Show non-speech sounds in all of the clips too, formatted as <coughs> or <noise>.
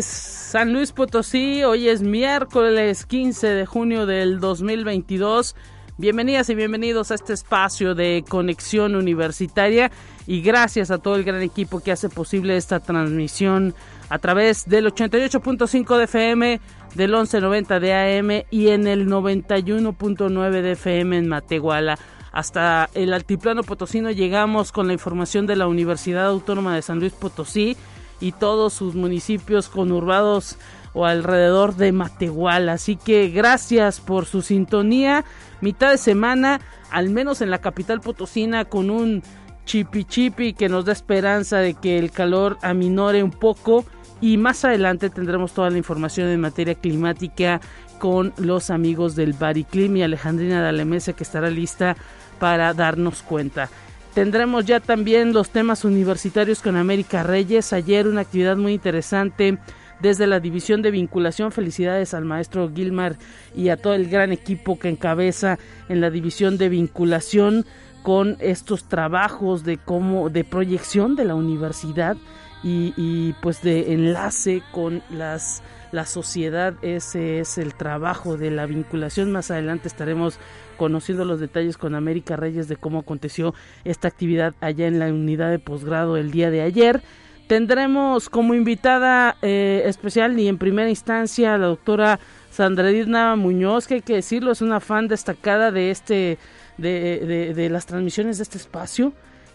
San Luis Potosí. Hoy es miércoles 15 de junio del 2022. Bienvenidas y bienvenidos a este espacio de conexión universitaria y gracias a todo el gran equipo que hace posible esta transmisión a través del 88.5 de FM, del 1190 de AM y en el 91.9 de FM en Matehuala. Hasta el altiplano potosino llegamos con la información de la Universidad Autónoma de San Luis Potosí y todos sus municipios conurbados o alrededor de Matehuala. Así que gracias por su sintonía. Mitad de semana, al menos en la capital potosina, con un chipi chipi que nos da esperanza de que el calor aminore un poco. Y más adelante tendremos toda la información en materia climática con los amigos del Bariclim y Alejandrina Dalemese que estará lista para darnos cuenta. Tendremos ya también los temas universitarios con América Reyes. Ayer una actividad muy interesante desde la división de vinculación. Felicidades al maestro Gilmar y a todo el gran equipo que encabeza en la división de vinculación con estos trabajos de cómo de proyección de la universidad y, pues de enlace con las la sociedad ese es el trabajo de la vinculación más adelante estaremos conociendo los detalles con América Reyes de cómo aconteció esta actividad allá en la unidad de posgrado el día de ayer. Tendremos como invitada eh, especial y en primera instancia a la doctora Sandra Edna Muñoz, que hay que decirlo, es una fan destacada de este de, de, las transmisiones de este espacio.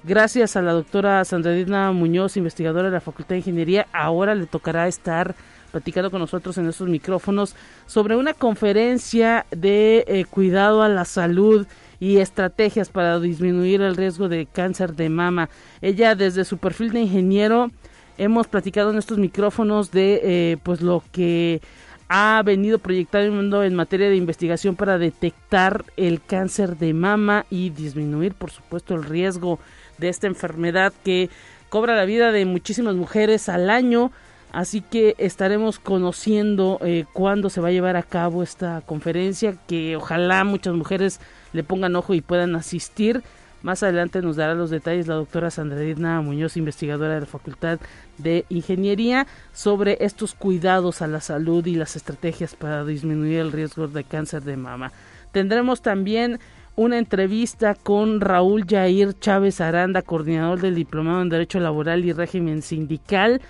Gracias a la doctora Sandra Edna Muñoz, investigadora de la Facultad de Ingeniería, ahora le tocará estar platicando con nosotros en estos micrófonos sobre una conferencia de eh, cuidado a la salud y estrategias para disminuir el riesgo de cáncer de mama. Ella desde su perfil de ingeniero hemos platicado en estos micrófonos de eh, pues lo que ha venido proyectando en materia de investigación para detectar el cáncer de mama y disminuir por supuesto el riesgo de esta enfermedad que cobra la vida de muchísimas mujeres al año Así que estaremos conociendo eh, cuándo se va a llevar a cabo esta conferencia, que ojalá muchas mujeres le pongan ojo y puedan asistir. Más adelante nos dará los detalles la doctora Sandra Edna Muñoz, investigadora de la Facultad de Ingeniería, sobre estos cuidados a la salud y las estrategias para disminuir el riesgo de cáncer de mama. Tendremos también una entrevista con Raúl Jair Chávez Aranda, coordinador del Diplomado en Derecho Laboral y Régimen Sindical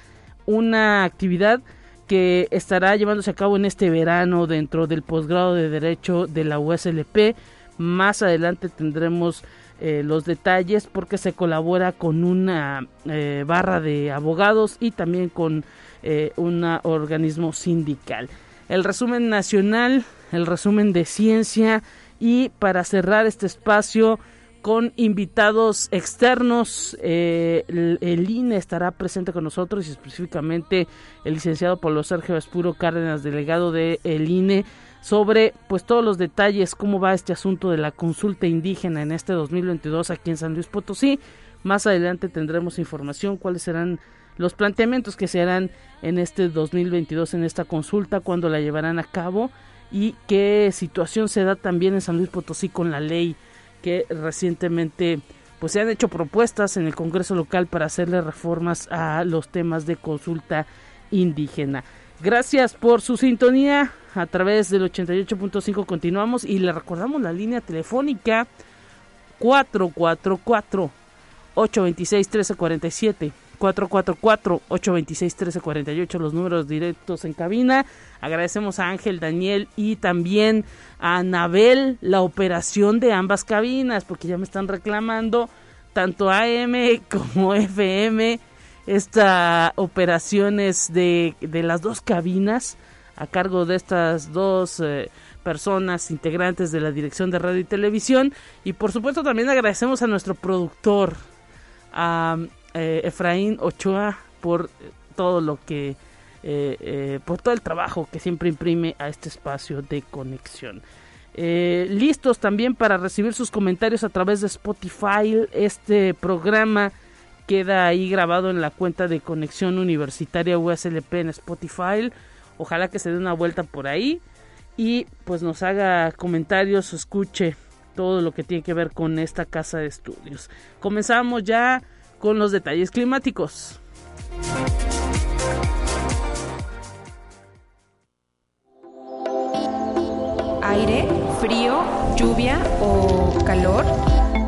una actividad que estará llevándose a cabo en este verano dentro del posgrado de Derecho de la USLP. Más adelante tendremos eh, los detalles porque se colabora con una eh, barra de abogados y también con eh, un organismo sindical. El resumen nacional, el resumen de ciencia y para cerrar este espacio con invitados externos. Eh, el, INE estará presente con nosotros y específicamente el licenciado Pablo Sergio Espuro Cárdenas, delegado del el INE, sobre pues todos los detalles, cómo va este asunto de la consulta indígena en este 2022 aquí en San Luis Potosí. Más adelante tendremos información cuáles serán los planteamientos que se harán en este 2022 en esta consulta, cuándo la llevarán a cabo y qué situación se da también en San Luis Potosí con la ley que recientemente pues se han hecho propuestas en el Congreso local para hacerle reformas a los temas de consulta indígena. Gracias por su sintonía a través del 88.5 continuamos y le recordamos la línea telefónica 444 826 1347 444-826-1348, los números directos en cabina. Agradecemos a Ángel Daniel y también a Anabel la operación de ambas cabinas, porque ya me están reclamando tanto AM <laughs> como FM esta operaciones de, de las dos cabinas a cargo de estas dos eh, personas integrantes de la dirección de radio y televisión y por supuesto también agradecemos a nuestro productor a eh, Efraín Ochoa por todo lo que por todo el trabajo que siempre imprime a este espacio de conexión. listos también para recibir sus comentarios a través de Spotify. Este programa queda ahí grabado en la cuenta de Conexión Universitaria USLP en Spotify. Ojalá que se dé una vuelta por ahí y pues nos haga comentarios escuche todo lo que tiene que ver con esta casa de estudios. Comenzamos ya con los detalles climáticos. Aire, frío, lluvia o calor.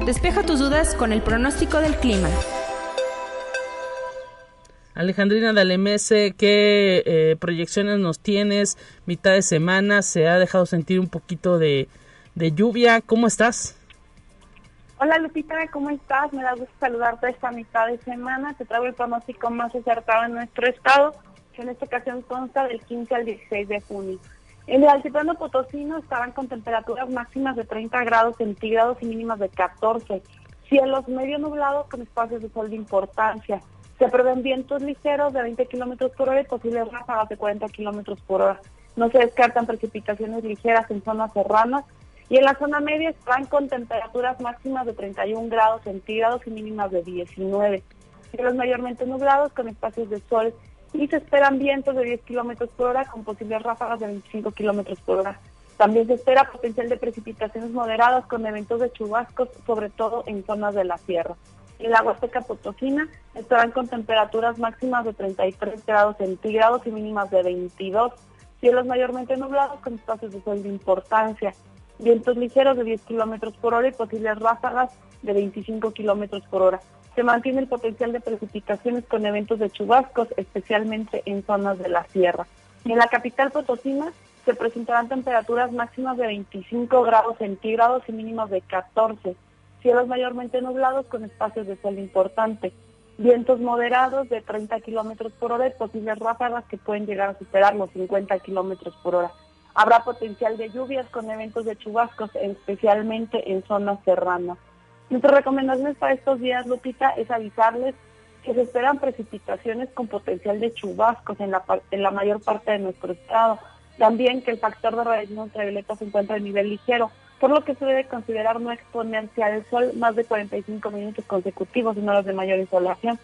Despeja tus dudas con el pronóstico del clima. Alejandrina Dalemese, ¿qué eh, proyecciones nos tienes? Mitad de semana, se ha dejado sentir un poquito de, lluvia. ¿Cómo estás? Hola Lupita, ¿cómo estás? Me da gusto saludarte esta mitad de semana. Te traigo el pronóstico más acertado en nuestro estado, que en esta ocasión consta del 15 al 16 de junio. En el altiplano potosino estarán con temperaturas máximas de 30 grados centígrados y mínimas de 14. Cielos medio nublados con espacios de sol de importancia. Se prevén vientos ligeros de 20 kilómetros por hora y posibles ráfagas de 40 kilómetros por hora. No se descartan precipitaciones ligeras en zonas serranas y en la zona media están con temperaturas máximas de 31 grados centígrados y mínimas de 19. Cielos mayormente nublados con espacios de sol y se esperan vientos de 10 kilómetros por hora con posibles ráfagas de 25 kilómetros por hora. También se espera potencial de precipitaciones moderadas con eventos de chubascos, sobre todo en zonas de la sierra y la Huasteca Potosina estarán con temperaturas máximas de 33 grados centígrados y mínimas de 22. Cielos mayormente nublados con espacios de sol de importancia. Vientos ligeros de 10 kilómetros por hora y posibles ráfagas de 25 kilómetros por hora. Se mantiene el potencial de precipitaciones con eventos de chubascos, especialmente en zonas de la sierra. En la capital Potosina se presentarán temperaturas máximas de 25 grados centígrados y mínimas de 14 cielos mayormente nublados con espacios de sol importante, vientos moderados de 30 kilómetros por hora y posibles ráfagas que pueden llegar a superar los 50 kilómetros por hora. Habrá potencial de lluvias con eventos de chubascos, especialmente en zonas serranas. Nuestras recomendaciones para estos días, Lupita, es avisarles que se esperan precipitaciones con potencial de chubascos en la, en mayor parte de nuestro estado. También que el factor de radiación ultravioleta se encuentra a nivel ligero, por lo que se debe considerar no exponerse al sol más de 45 minutos consecutivos, sino los de mayor insolación.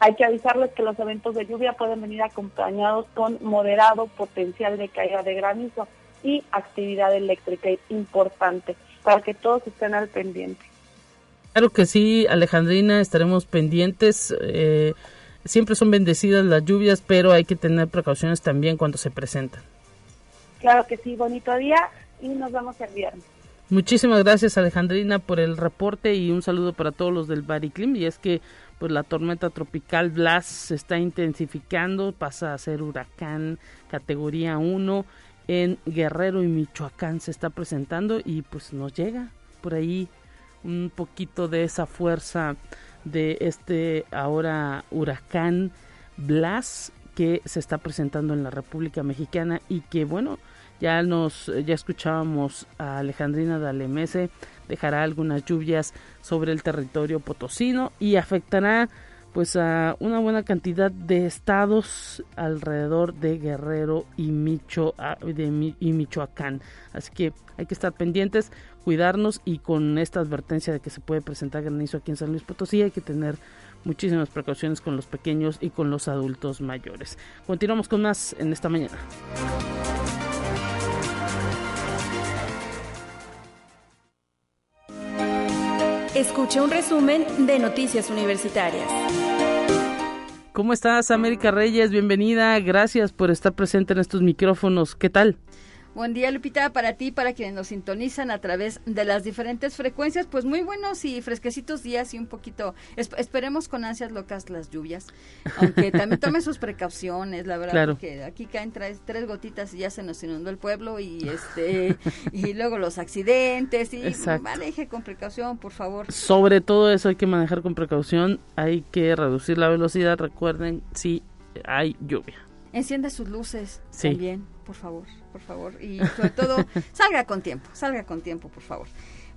Hay que avisarles que los eventos de lluvia pueden venir acompañados con moderado potencial de caída de granizo y actividad eléctrica importante para que todos estén al pendiente. Claro que sí, Alejandrina, estaremos pendientes. Eh, siempre son bendecidas las lluvias, pero hay que tener precauciones también cuando se presentan. Claro que sí, bonito día y nos vemos el viernes. Muchísimas gracias Alejandrina por el reporte y un saludo para todos los del Bariclim y es que pues la tormenta tropical Blas se está intensificando, pasa a ser huracán categoría 1 en Guerrero y Michoacán se está presentando y pues nos llega por ahí un poquito de esa fuerza de este ahora huracán Blas que se está presentando en la República Mexicana y que bueno, ya nos ya escuchábamos a Alejandrina Dalemese, dejará algunas lluvias sobre el territorio potosino y afectará pues a una buena cantidad de estados alrededor de Guerrero y, de, y Michoacán. Así que hay que estar pendientes, cuidarnos y con esta advertencia de que se puede presentar granizo aquí en San Luis Potosí hay que tener muchísimas precauciones con los pequeños y con los adultos mayores. Continuamos con más en esta mañana. Escucha un resumen de Noticias Universitarias. ¿Cómo estás, América Reyes? Bienvenida. Gracias por estar presente en estos micrófonos. ¿Qué tal? Buen día, Lupita, para ti, para quienes nos sintonizan a través de las diferentes frecuencias. Pues muy buenos y fresquecitos días y un poquito, esperemos con ansias locas las lluvias, aunque <laughs> también tome sus precauciones, la verdad, porque aquí caen tres, tres gotitas y ya se nos inundó el pueblo y <laughs> este y luego los accidentes y maneje con precaución, por favor. Sobre todo eso hay que manejar con precaución, hay que reducir la velocidad, recuerden si hay lluvia. Encienda sus luces también, por favor, por favor. Y sobre todo, salga con tiempo, salga con tiempo, por favor.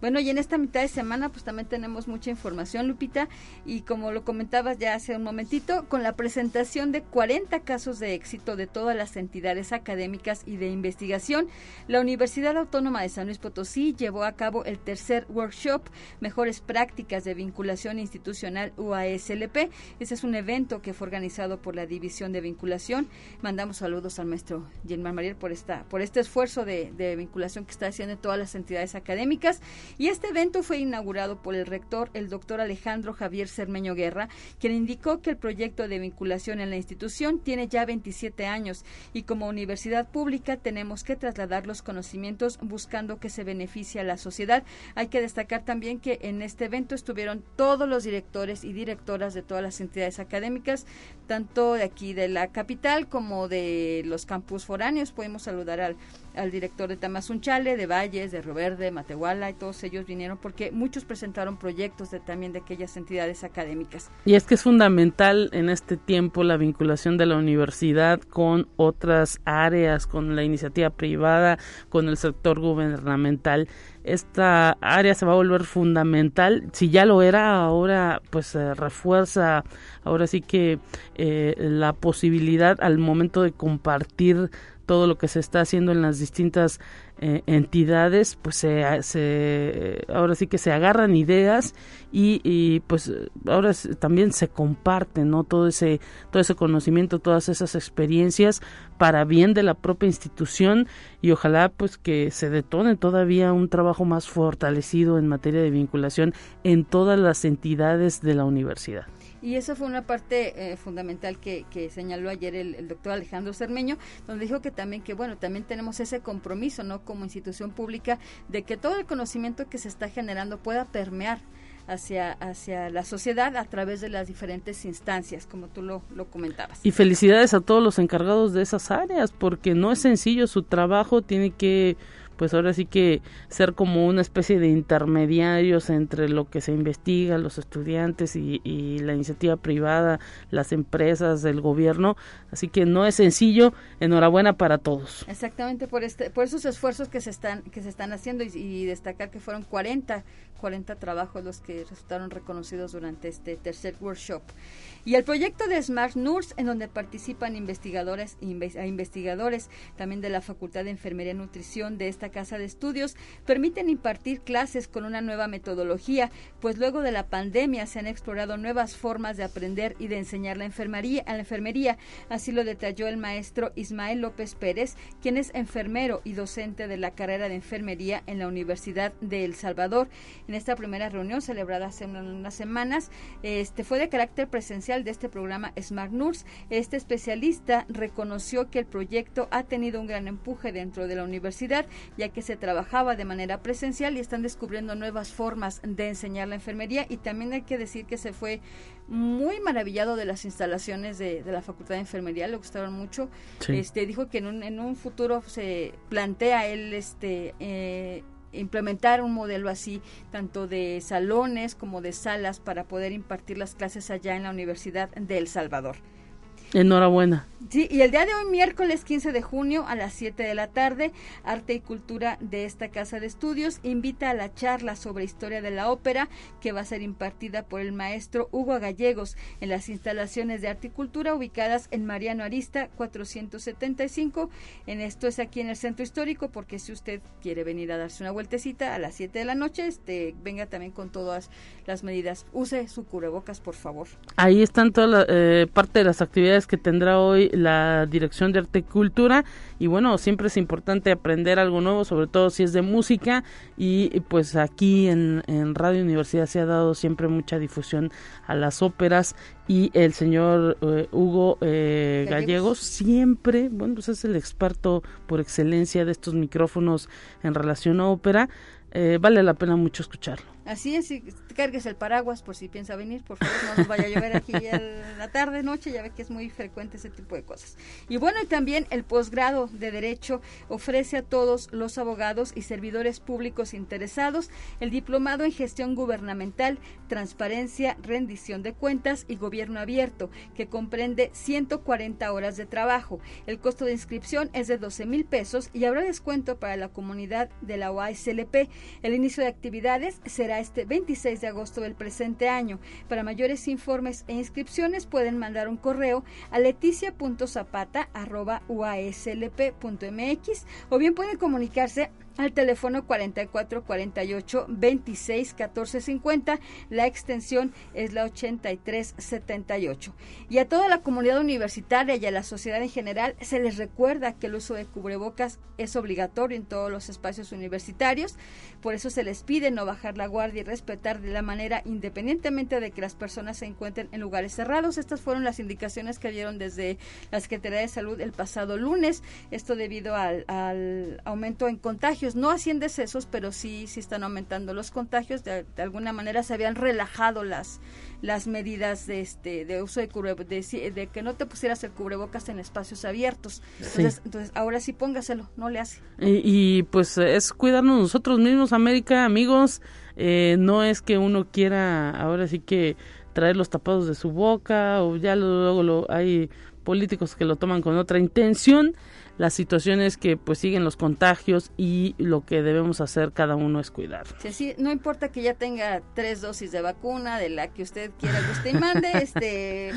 Bueno, y en esta mitad de semana pues también tenemos mucha información, Lupita, y como lo comentabas ya hace un momentito, con la presentación de 40 casos de éxito de todas las entidades académicas y de investigación, la Universidad Autónoma de San Luis Potosí llevó a cabo el tercer workshop Mejores Prácticas de Vinculación Institucional UASLP. Ese es un evento que fue organizado por la División de Vinculación. Mandamos saludos al maestro Gilmar Mariel por esta por este esfuerzo de, de vinculación que está haciendo en todas las entidades académicas. Y este evento fue inaugurado por el rector, el doctor Alejandro Javier Cermeño Guerra, quien indicó que el proyecto de vinculación en la institución tiene ya 27 años y como universidad pública tenemos que trasladar los conocimientos buscando que se beneficie a la sociedad. Hay que destacar también que en este evento estuvieron todos los directores y directoras de todas las entidades académicas, tanto de aquí de la capital como de los campus foráneos. Podemos saludar al al director de Tamazunchale, de Valles, de Roverde, Matehuala, y todos ellos vinieron porque muchos presentaron proyectos de, también de aquellas entidades académicas. Y es que es fundamental en este tiempo la vinculación de la universidad con otras áreas, con la iniciativa privada, con el sector gubernamental. Esta área se va a volver fundamental. Si ya lo era, ahora pues refuerza, ahora sí que eh, la posibilidad al momento de compartir todo lo que se está haciendo en las distintas eh, entidades, pues se, ahora sí que se agarran ideas y, pues ahora también se comparten, ¿no? Todo ese, todo ese conocimiento, todas esas experiencias para bien de la propia institución y ojalá pues que se detone todavía un trabajo más fortalecido en materia de vinculación en todas las entidades de la universidad. Y eso fue una parte eh, fundamental que, que, señaló ayer el, doctor Alejandro Cermeño, donde dijo que también que, bueno, también tenemos ese compromiso, ¿no? Como institución pública, de que todo el conocimiento que se está generando pueda permear hacia, hacia la sociedad a través de las diferentes instancias, como tú lo, lo, comentabas. Y felicidades a todos los encargados de esas áreas, porque no es sencillo su trabajo, tiene que pues ahora sí que ser como una especie de intermediarios entre lo que se investiga, los estudiantes y, la iniciativa privada, las empresas, el gobierno. Así que no es sencillo. Enhorabuena para todos. Exactamente por este, por esos esfuerzos que se están que se están haciendo y, destacar que fueron 40 40 trabajos los que resultaron reconocidos durante este tercer workshop. Y el proyecto de Smart Nurse, en donde participan investigadores e investigadores también de la Facultad de Enfermería y Nutrición de esta casa de estudios, permiten impartir clases con una nueva metodología, pues luego de la pandemia se han explorado nuevas formas de aprender y de enseñar la enfermería, a la enfermería. Así lo detalló el maestro Ismael López Pérez, quien es enfermero y docente de la carrera de enfermería en la Universidad de El Salvador. En esta primera reunión celebrada hace unas semanas, este fue de carácter presencial de este programa Smart Nurse. Este especialista reconoció que el proyecto ha tenido un gran empuje dentro de la universidad, ya que se trabajaba de manera presencial y están descubriendo nuevas formas de enseñar la enfermería y también hay que decir que se fue muy maravillado de las instalaciones de, la Facultad de Enfermería, le gustaron mucho. Este dijo que en un, en un futuro se plantea él este eh, implementar un modelo así, tanto de salones como de salas, para poder impartir las clases allá en la Universidad de El Salvador. Enhorabuena. Sí, y el día de hoy, miércoles 15 de junio a las 7 de la tarde, Arte y Cultura de esta Casa de Estudios invita a la charla sobre historia de la ópera que va a ser impartida por el maestro Hugo Gallegos en las instalaciones de Arte y Cultura ubicadas en Mariano Arista 475. En esto es aquí en el Centro Histórico porque si usted quiere venir a darse una vueltecita a las 7 de la noche, este, venga también con todas las medidas. Use su cubrebocas, por favor. Ahí están toda la, eh, parte de las actividades que tendrá hoy la Dirección de Arte y Cultura. Y bueno, siempre es importante aprender algo nuevo, sobre todo si es de música. Y pues aquí en, Radio Universidad se ha dado siempre mucha difusión a las óperas. Y el señor eh, Hugo eh, Gallegos siempre, bueno, pues es el experto por excelencia de estos micrófonos en relación a ópera, eh, vale la pena mucho escucharlo. Así es, y cargues el paraguas por si piensa venir, por favor, no nos vaya a llover aquí en la tarde, noche, ya ve que es muy frecuente ese tipo de cosas. Y bueno, y también el posgrado de Derecho ofrece a todos los abogados y servidores públicos interesados el diplomado en gestión gubernamental, transparencia, rendición de cuentas y gobierno abierto, que comprende 140 horas de trabajo. El costo de inscripción es de 12 mil pesos y habrá descuento para la comunidad de la OASLP. El inicio de actividades será este 26 de agosto del presente año. Para mayores informes e inscripciones pueden mandar un correo a leticia.zapata.uaslp.mx o bien pueden comunicarse al teléfono 44 48 26 14 50. La extensión es la 83 78. Y a toda la comunidad universitaria y a la sociedad en general se les recuerda que el uso de cubrebocas es obligatorio en todos los espacios universitarios. Por eso se les pide no bajar la guardia y respetar de la manera independientemente de que las personas se encuentren en lugares cerrados. Estas fueron las indicaciones que dieron desde la Secretaría de Salud el pasado lunes. Esto debido al, al aumento en contagios no así en decesos, pero sí, sí están aumentando los contagios. De, alguna manera se habían relajado las, las medidas de, este, de uso de cubrebocas, de, que no te pusieras el cubrebocas en espacios abiertos. Entonces, entonces ahora sí póngaselo, no le hace. Y, pues es cuidarnos nosotros mismos, América, amigos. Eh, no es que uno quiera ahora sí que traer los tapados de su boca o ya luego lo, hay políticos que lo toman con otra intención la situación es que pues siguen los contagios y lo que debemos hacer cada uno es cuidar. Sí, no importa que ya tenga tres dosis de vacuna, de la que usted quiera que usted mande, este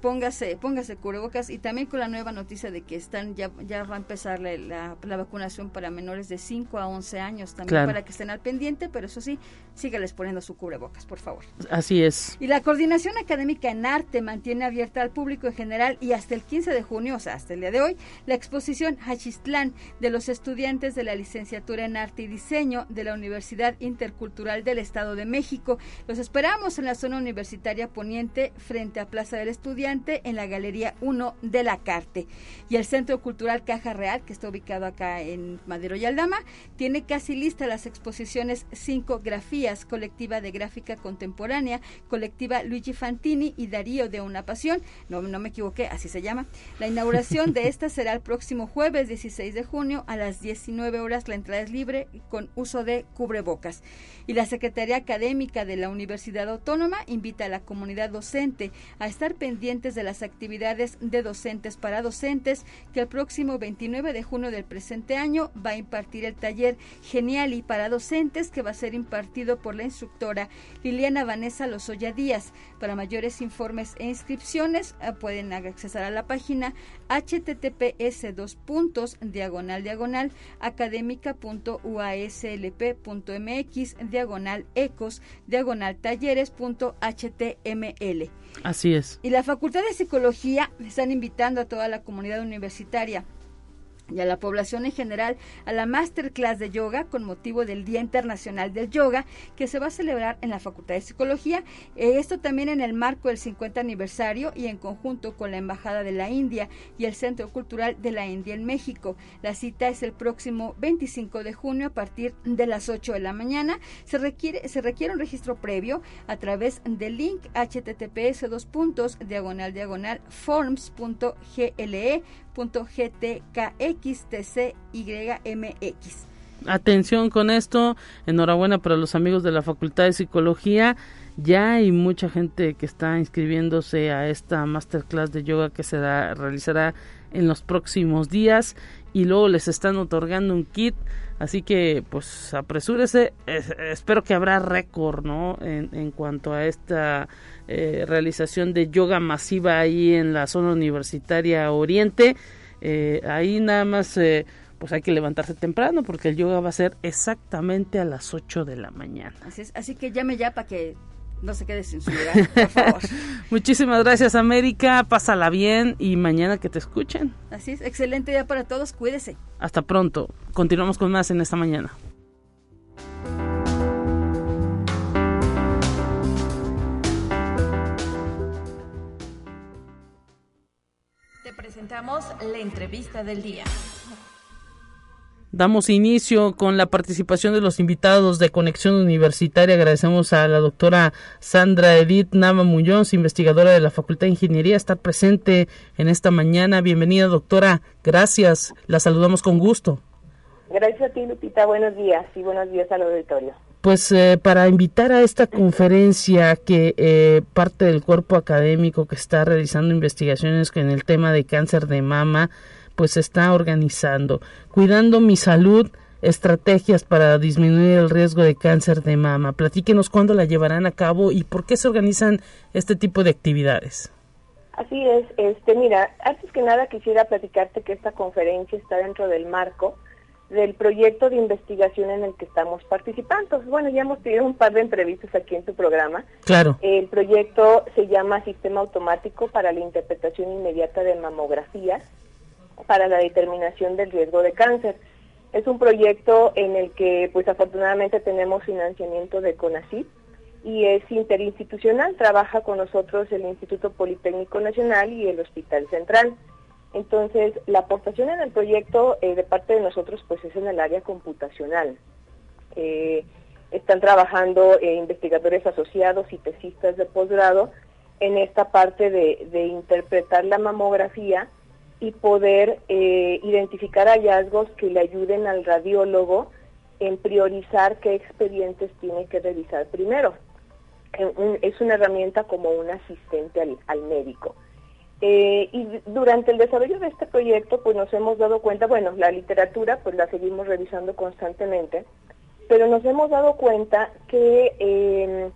póngase, póngase cubrebocas y también con la nueva noticia de que están ya, ya va a empezar la, la, vacunación para menores de 5 a 11 años también para que estén al pendiente, pero eso sí, sígales poniendo su cubrebocas, por favor. Así es. Y la coordinación académica en arte mantiene abierta al público en general y hasta el 15 de junio, o sea, hasta el día de hoy, la exposición Hachistlán de los estudiantes de la licenciatura en arte y diseño de la Universidad Intercultural del Estado de México. Los esperamos en la zona universitaria poniente frente a Plaza del Estudiante en la Galería 1 de la Carte. Y el Centro Cultural Caja Real, que está ubicado acá en Madero y Aldama, tiene casi lista las exposiciones Cinco Grafías, colectiva de gráfica contemporánea, colectiva Luigi Fantini y Darío de una Pasión. No, no me equivoqué, así se llama. La inauguración de esta será el próximo jueves 16 de junio a las 19 horas. La entrada es libre con uso de cubrebocas. Y la Secretaría Académica de la Universidad Autónoma invita a la comunidad docente a estar pendiente de las actividades de docentes para docentes que el próximo 29 de junio del presente año va a impartir el taller Geniali para docentes que va a ser impartido por la instructora Liliana Vanessa Lozoya Díaz. Para mayores informes e inscripciones eh, pueden accesar a la página https dos puntos diagonal diagonal académica.uaslp.mx diagonal ecos diagonal talleres.html. Así es. Y la Facultad de Psicología están invitando a toda la comunidad universitaria y a la población en general a la masterclass de yoga con motivo del Día Internacional del Yoga que se va a celebrar en la Facultad de Psicología. Eh, esto también en el marco del 50 aniversario y en conjunto con la Embajada de la India y el Centro Cultural de la India en México. La cita es el próximo 25 de junio a partir de las 8 de la mañana. Se requiere, se requiere un registro previo a través del link https dos puntos diagonal diagonal forms.gle GTKXTCYMX. Atención con esto, enhorabuena para los amigos de la Facultad de Psicología. Ya hay mucha gente que está inscribiéndose a esta masterclass de yoga que se realizará en los próximos días y luego les están otorgando un kit. Así que pues apresúrese. espero que habrá récord, ¿no? En, en cuanto a esta eh, realización de yoga masiva ahí en la zona universitaria Oriente. Eh, ahí nada más, eh, pues hay que levantarse temprano porque el yoga va a ser exactamente a las 8 de la mañana. Así, es, así que llame ya para que no se quede sin su lugar, <laughs> por favor. Muchísimas gracias, América. Pásala bien y mañana que te escuchen. Así es, excelente día para todos. Cuídese. Hasta pronto. Continuamos con más en esta mañana. Presentamos la entrevista del día. Damos inicio con la participación de los invitados de Conexión Universitaria. Agradecemos a la doctora Sandra Edith Nama Muñoz, investigadora de la Facultad de Ingeniería, estar presente en esta mañana. Bienvenida, doctora. Gracias. La saludamos con gusto. Gracias a ti, Lupita. Buenos días y buenos días al auditorio. Pues eh, para invitar a esta conferencia que eh, parte del cuerpo académico que está realizando investigaciones en el tema de cáncer de mama, pues está organizando. Cuidando mi salud, estrategias para disminuir el riesgo de cáncer de mama. Platíquenos cuándo la llevarán a cabo y por qué se organizan este tipo de actividades. Así es, este, mira, antes que nada quisiera platicarte que esta conferencia está dentro del marco del proyecto de investigación en el que estamos participando. Bueno, ya hemos tenido un par de entrevistas aquí en tu programa. Claro. El proyecto se llama Sistema Automático para la Interpretación Inmediata de Mamografías para la determinación del riesgo de cáncer. Es un proyecto en el que, pues afortunadamente tenemos financiamiento de CONACYT y es interinstitucional. Trabaja con nosotros el Instituto Politécnico Nacional y el Hospital Central. Entonces, la aportación en el proyecto eh, de parte de nosotros pues es en el área computacional. Eh, están trabajando eh, investigadores asociados y tesistas de posgrado en esta parte de, interpretar la mamografía y poder identificar hallazgos que le ayuden al radiólogo en priorizar qué expedientes tiene que revisar primero. es una herramienta como un asistente al médico. Eh, y durante el desarrollo de este proyecto, pues nos hemos dado cuenta, bueno, la literatura, pues la seguimos revisando constantemente, pero nos hemos dado cuenta que eh,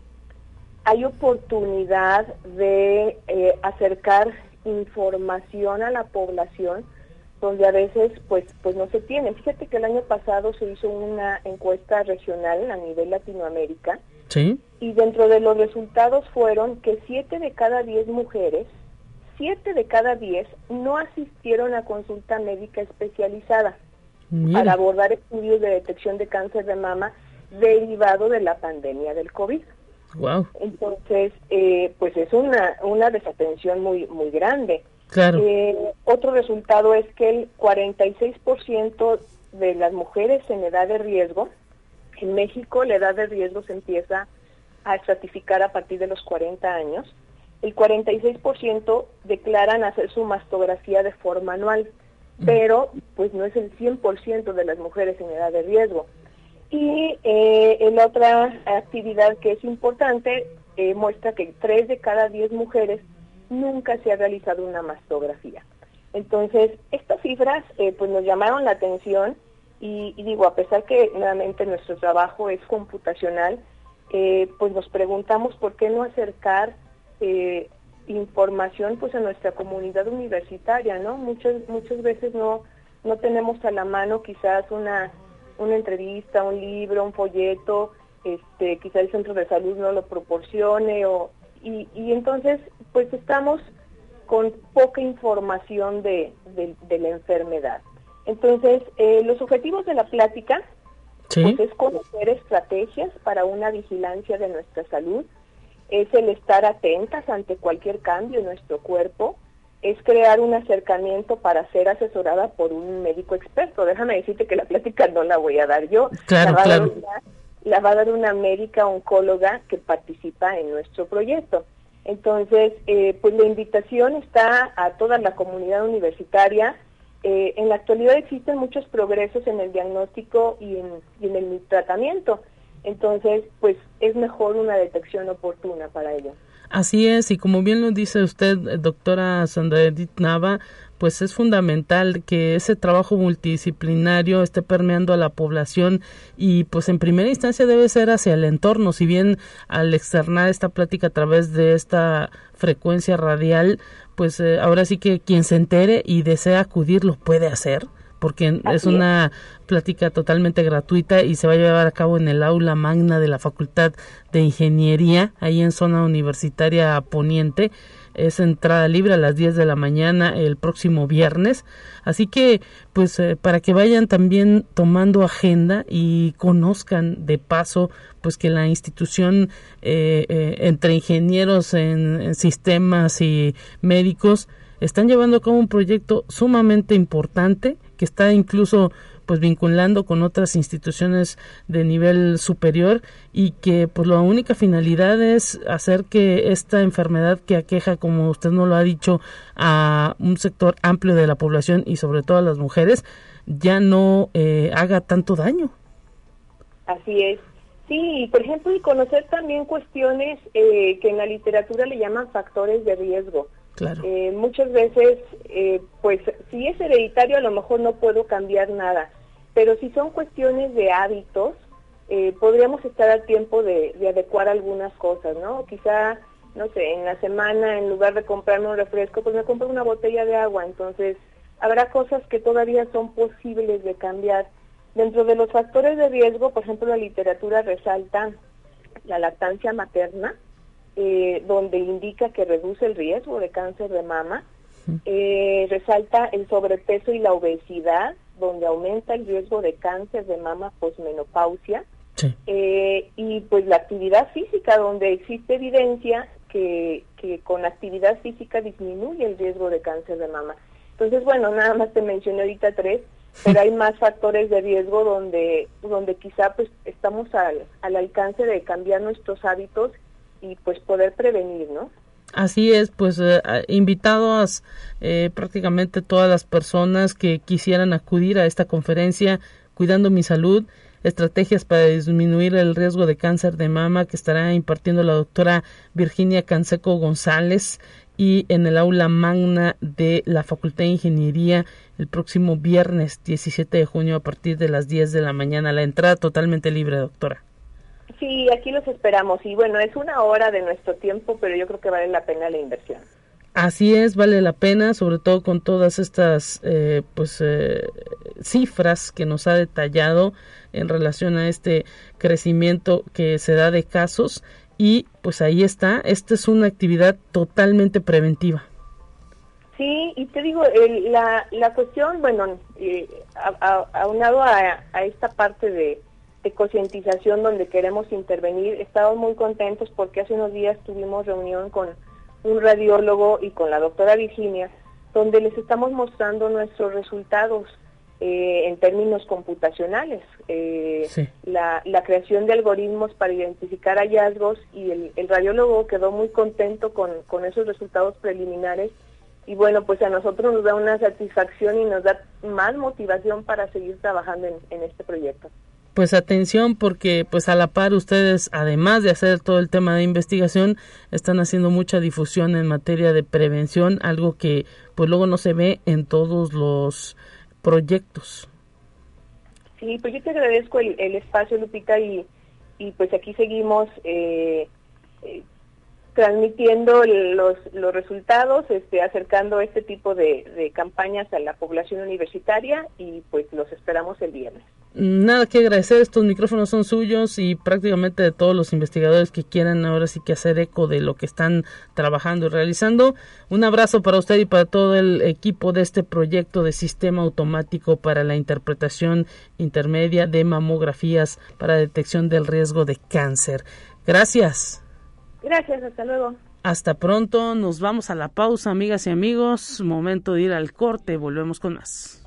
hay oportunidad de eh, acercar información a la población donde a veces pues pues no se tiene. Fíjate que el año pasado se hizo una encuesta regional a nivel Latinoamérica ¿Sí? y dentro de los resultados fueron que siete de cada diez mujeres siete de cada diez no asistieron a consulta médica especializada para abordar estudios de detección de cáncer de mama derivado de la pandemia del COVID. Wow. Entonces, eh, pues es una, una desatención muy, muy grande. Claro. Eh, otro resultado es que el 46% de las mujeres en edad de riesgo, en México la edad de riesgo se empieza a estratificar a partir de los 40 años, el 46% declaran hacer su mastografía de forma anual, pero pues no es el 100% de las mujeres en edad de riesgo. Y eh, la otra actividad que es importante eh, muestra que 3 de cada 10 mujeres nunca se ha realizado una mastografía. Entonces, estas cifras eh, pues nos llamaron la atención y, digo, a pesar que nuevamente nuestro trabajo es computacional, pues nos preguntamos por qué no acercar eh, información pues a nuestra comunidad universitaria, ¿no? Muchas muchas veces no no tenemos a la mano quizás una una entrevista, un libro, un folleto, este, quizás el centro de salud no lo proporcione o y, y entonces pues estamos con poca información de, de, la enfermedad. Entonces, eh, los objetivos de la plática pues, es conocer estrategias para una vigilancia de nuestra salud, es el estar atentas ante cualquier cambio en nuestro cuerpo, es crear un acercamiento para ser asesorada por un médico experto. Déjame decirte que la plática no la voy a dar yo, claro, la, va claro. A dar una, la va a dar una médica oncóloga que participa en nuestro proyecto. Entonces, eh, pues la invitación está a toda la comunidad universitaria. Eh, en la actualidad existen muchos progresos en el diagnóstico y en, y en el tratamiento. Entonces, pues es mejor una detección oportuna para ello. Así es, y como bien lo dice usted, doctora Sandra Edith Nava, pues es fundamental que ese trabajo multidisciplinario esté permeando a la población y pues en primera instancia debe ser hacia el entorno, si bien al externar esta plática a través de esta frecuencia radial, pues eh, ahora sí que quien se entere y desea acudir lo puede hacer porque Así es una es. plática totalmente gratuita y se va a llevar a cabo en el aula magna de la Facultad de Ingeniería, ahí en zona universitaria poniente. Es entrada libre a las 10 de la mañana el próximo viernes. Así que, pues, eh, para que vayan también tomando agenda y conozcan de paso, pues, que la institución eh, eh, entre ingenieros en, en sistemas y médicos están llevando a cabo un proyecto sumamente importante que está incluso pues vinculando con otras instituciones de nivel superior y que pues la única finalidad es hacer que esta enfermedad que aqueja, como usted nos lo ha dicho, a un sector amplio de la población y sobre todo a las mujeres, ya no eh, haga tanto daño. Así es. Sí, por ejemplo, y conocer también cuestiones eh, que en la literatura le llaman factores de riesgo. Eh, muchas veces, eh, pues si es hereditario a lo mejor no puedo cambiar nada, pero si son cuestiones de hábitos, podríamos estar al tiempo de, de, adecuar algunas cosas, ¿no? Quizá, no sé, en la semana en lugar de comprarme un refresco, pues me compro una botella de agua, entonces habrá cosas que todavía son posibles de cambiar. Dentro de los factores de riesgo, por ejemplo, la literatura resalta la lactancia materna, eh, donde indica que reduce el riesgo de cáncer de mama. Eh, resalta el sobrepeso y la obesidad, donde aumenta el riesgo de cáncer de mama posmenopausia. Eh, y pues la actividad física, donde existe evidencia que, que con actividad física disminuye el riesgo de cáncer de mama. Entonces, bueno, nada más te mencioné ahorita tres, pero hay más factores de riesgo donde, donde quizá pues estamos al, al alcance de cambiar nuestros hábitos y pues poder prevenir, ¿no? Así es, pues eh, invitados eh, prácticamente todas las personas que quisieran acudir a esta conferencia Cuidando mi salud, estrategias para disminuir el riesgo de cáncer de mama que estará impartiendo la doctora Virginia Canseco González y en el aula magna de la Facultad de Ingeniería el próximo viernes 17 de junio a partir de las 10 de la mañana. La entrada totalmente libre, doctora. Sí, aquí los esperamos. Y bueno, es una hora de nuestro tiempo, pero yo creo que vale la pena la inversión. Así es, vale la pena, sobre todo con todas estas eh, pues eh, cifras que nos ha detallado en relación a este crecimiento que se da de casos y pues ahí está, esta es una actividad totalmente preventiva. Sí, y te digo, la, la cuestión, bueno, eh, aunado a, a, esta parte de, de concientización donde queremos intervenir, estamos muy contentos porque hace unos días tuvimos reunión con un radiólogo y con la doctora Virginia, donde les estamos mostrando nuestros resultados eh, en términos computacionales. Eh, la, la, creación de algoritmos para identificar hallazgos y el, el radiólogo quedó muy contento con, con, esos resultados preliminares. Y bueno, pues a nosotros nos da una satisfacción y nos da más motivación para seguir trabajando en, en este proyecto pues atención porque pues a la par ustedes además de hacer todo el tema de investigación están haciendo mucha difusión en materia de prevención algo que pues luego no se ve en todos los proyectos. Sí, pues yo te agradezco el, espacio, Lupita, y, y pues aquí seguimos eh, eh, transmitiendo los, los resultados, este, acercando este tipo de, de campañas a la población universitaria y pues los esperamos el viernes. Nada que agradecer, estos micrófonos son suyos y prácticamente de todos los investigadores que quieran ahora sí que hacer eco de lo que están trabajando y realizando. Un abrazo para usted y para todo el equipo de este proyecto de sistema automático para la interpretación intermedia de mamografías para detección del riesgo de cáncer. Gracias. Gracias, hasta luego. Hasta pronto, nos vamos a la pausa, amigas y amigos. Momento de ir al corte, volvemos con más.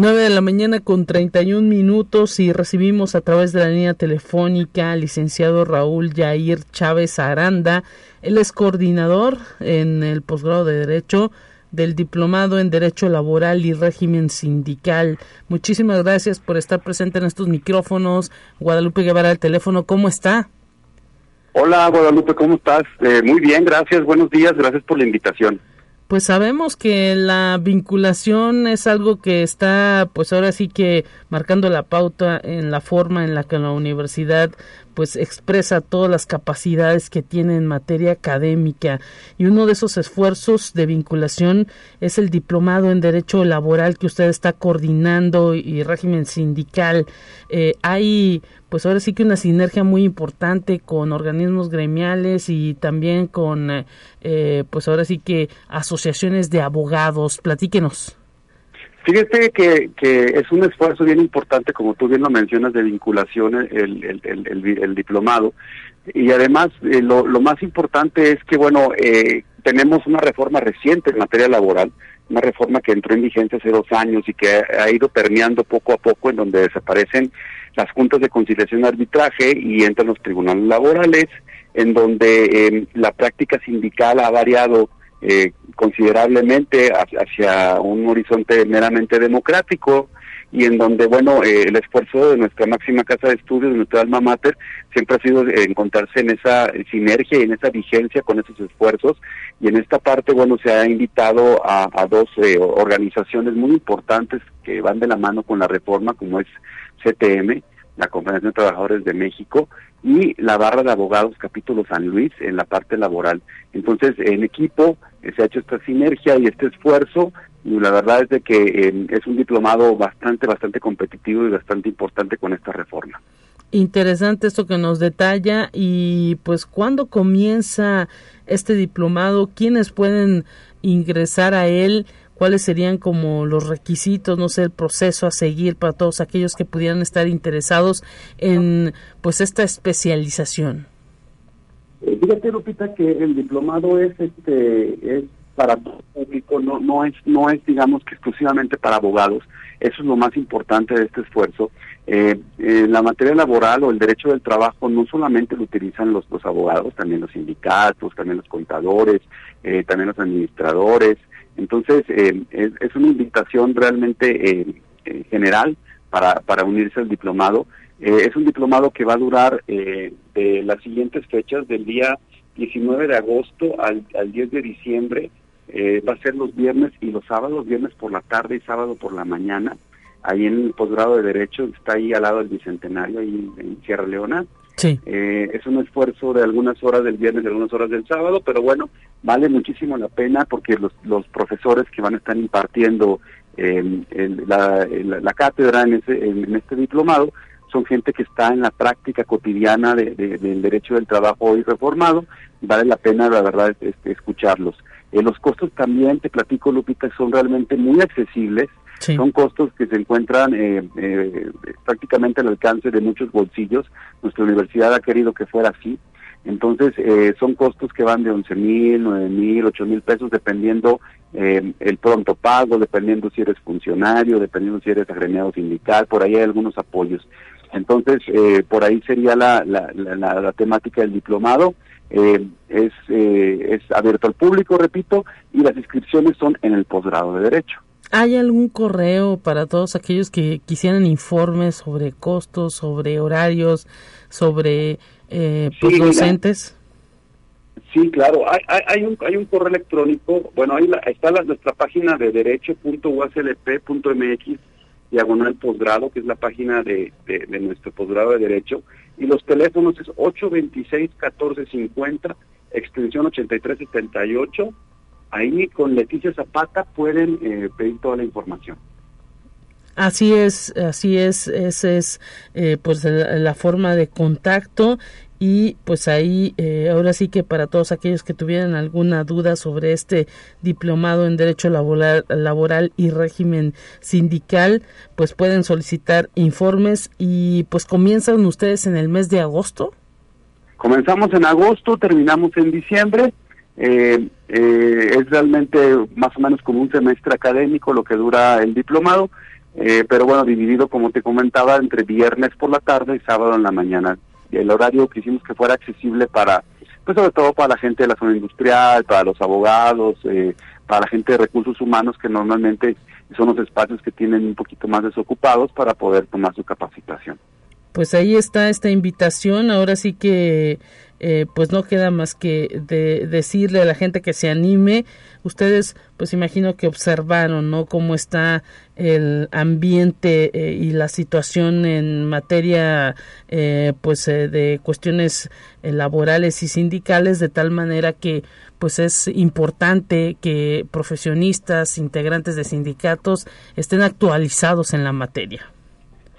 9 de la mañana con 31 minutos y recibimos a través de la línea telefónica al licenciado Raúl Yair Chávez Aranda. Él es coordinador en el posgrado de Derecho del Diplomado en Derecho Laboral y Régimen Sindical. Muchísimas gracias por estar presente en estos micrófonos. Guadalupe Guevara al teléfono, ¿cómo está? Hola Guadalupe, ¿cómo estás? Eh, muy bien, gracias, buenos días, gracias por la invitación pues sabemos que la vinculación es algo que está pues ahora sí que marcando la pauta en la forma en la que la universidad pues expresa todas las capacidades que tiene en materia académica y uno de esos esfuerzos de vinculación es el diplomado en derecho laboral que usted está coordinando y régimen sindical. Eh, hay pues ahora sí que una sinergia muy importante con organismos gremiales y también con eh, pues ahora sí que asociaciones de abogados. Platíquenos. Fíjate que, que es un esfuerzo bien importante, como tú bien lo mencionas, de vinculación el, el, el, el diplomado. Y además, eh, lo, lo, más importante es que, bueno, eh, tenemos una reforma reciente en materia laboral, una reforma que entró en vigencia hace dos años y que ha, ido permeando poco a poco, en donde desaparecen las juntas de conciliación y arbitraje y entran los tribunales laborales, en donde eh, la práctica sindical ha variado eh, considerablemente hacia un horizonte meramente democrático y en donde, bueno, eh, el esfuerzo de nuestra máxima casa de estudios, de nuestra alma mater, siempre ha sido encontrarse en esa sinergia y en esa vigencia con esos esfuerzos. Y en esta parte, bueno, se ha invitado a, dos eh, organizaciones muy importantes que van de la mano con la reforma, como es CTM, la Confederación de Trabajadores de México, y la barra de abogados capítulo San Luis en la parte laboral. Entonces, en equipo se ha hecho esta sinergia y este esfuerzo y la verdad es de que eh, es un diplomado bastante, bastante competitivo y bastante importante con esta reforma. Interesante esto que nos detalla y pues cuándo comienza este diplomado, quiénes pueden ingresar a él, cuáles serían como los requisitos, no sé, el proceso a seguir para todos aquellos que pudieran estar interesados en pues esta especialización. Eh, fíjate Lupita que el diplomado es este es para todo público, no no es no es digamos que exclusivamente para abogados. Eso es lo más importante de este esfuerzo. Eh, la materia laboral o el derecho del trabajo no solamente lo utilizan los, abogados, también los sindicatos, también los contadores, eh, también los administradores, entonces, eh, es, una invitación realmente eh, eh, general para, para unirse al diplomado. Es un diplomado que va a durar de las siguientes fechas, del día 19 de agosto al, al 10 de diciembre. va a ser los viernes y los sábados, viernes por la tarde y sábado por la mañana. Ahí en el posgrado de Derecho, está ahí al lado del Bicentenario, ahí en Sierra Leona. Sí. Eh, es un esfuerzo de algunas horas del viernes y algunas horas del sábado, pero bueno, vale muchísimo la pena porque los, los profesores que van a estar impartiendo eh, la, la, cátedra en, ese, en, este diplomado son gente que está en la práctica cotidiana de, del derecho del trabajo hoy reformado, vale la pena, la verdad, este, escucharlos. Eh, los costos también, te platico, Lupita, son realmente muy accesibles. Son costos que se encuentran eh, eh, prácticamente al alcance de muchos bolsillos. Nuestra universidad ha querido que fuera así. Entonces, eh, son costos que van de 11 mil, 9 mil, 8 mil pesos, dependiendo eh, el pronto pago, dependiendo si eres funcionario, dependiendo si eres agremiado sindical, por ahí hay algunos apoyos. Entonces, eh, por ahí sería la, la, la, la temática del diplomado. Eh, es, eh, es abierto al público, repito, y las inscripciones son en el posgrado de Derecho. ¿Hay algún correo para todos aquellos que quisieran informes sobre costos, sobre horarios, sobre eh, pues, docentes? Sí, claro. Hay, hay, un, hay un correo electrónico. Bueno, ahí está la, nuestra página de derecho.uslp.mx, diagonal posgrado, que es la página de, de, nuestro posgrado de Derecho. Y los teléfonos es 826-1450, extensión 8378 ahí con Leticia Zapata pueden eh, pedir toda la información. Así es, así es, esa es eh, pues la, forma de contacto y pues ahí eh, ahora sí que para todos aquellos que tuvieran alguna duda sobre este diplomado en derecho laboral, laboral y régimen sindical pues pueden solicitar informes y pues comienzan ustedes en el mes de agosto. Comenzamos en agosto, terminamos en diciembre eh, eh, es realmente más o menos como un semestre académico lo que dura el diplomado, eh, pero bueno, dividido, como te comentaba, entre viernes por la tarde y sábado en la mañana. El horario quisimos que fuera accesible para, pues sobre todo para la gente de la zona industrial, para los abogados, eh, para la gente de recursos humanos que normalmente son los espacios que tienen un poquito más desocupados para poder tomar su capacitación pues ahí está esta invitación. Ahora sí que eh, pues no queda más que de decirle a la gente que se anime. Ustedes, pues imagino que observaron, ¿no? Cómo está el ambiente eh, y la situación en materia, eh, pues, de cuestiones laborales y sindicales, de tal manera que, pues, es importante que profesionistas, integrantes de sindicatos estén actualizados en la materia.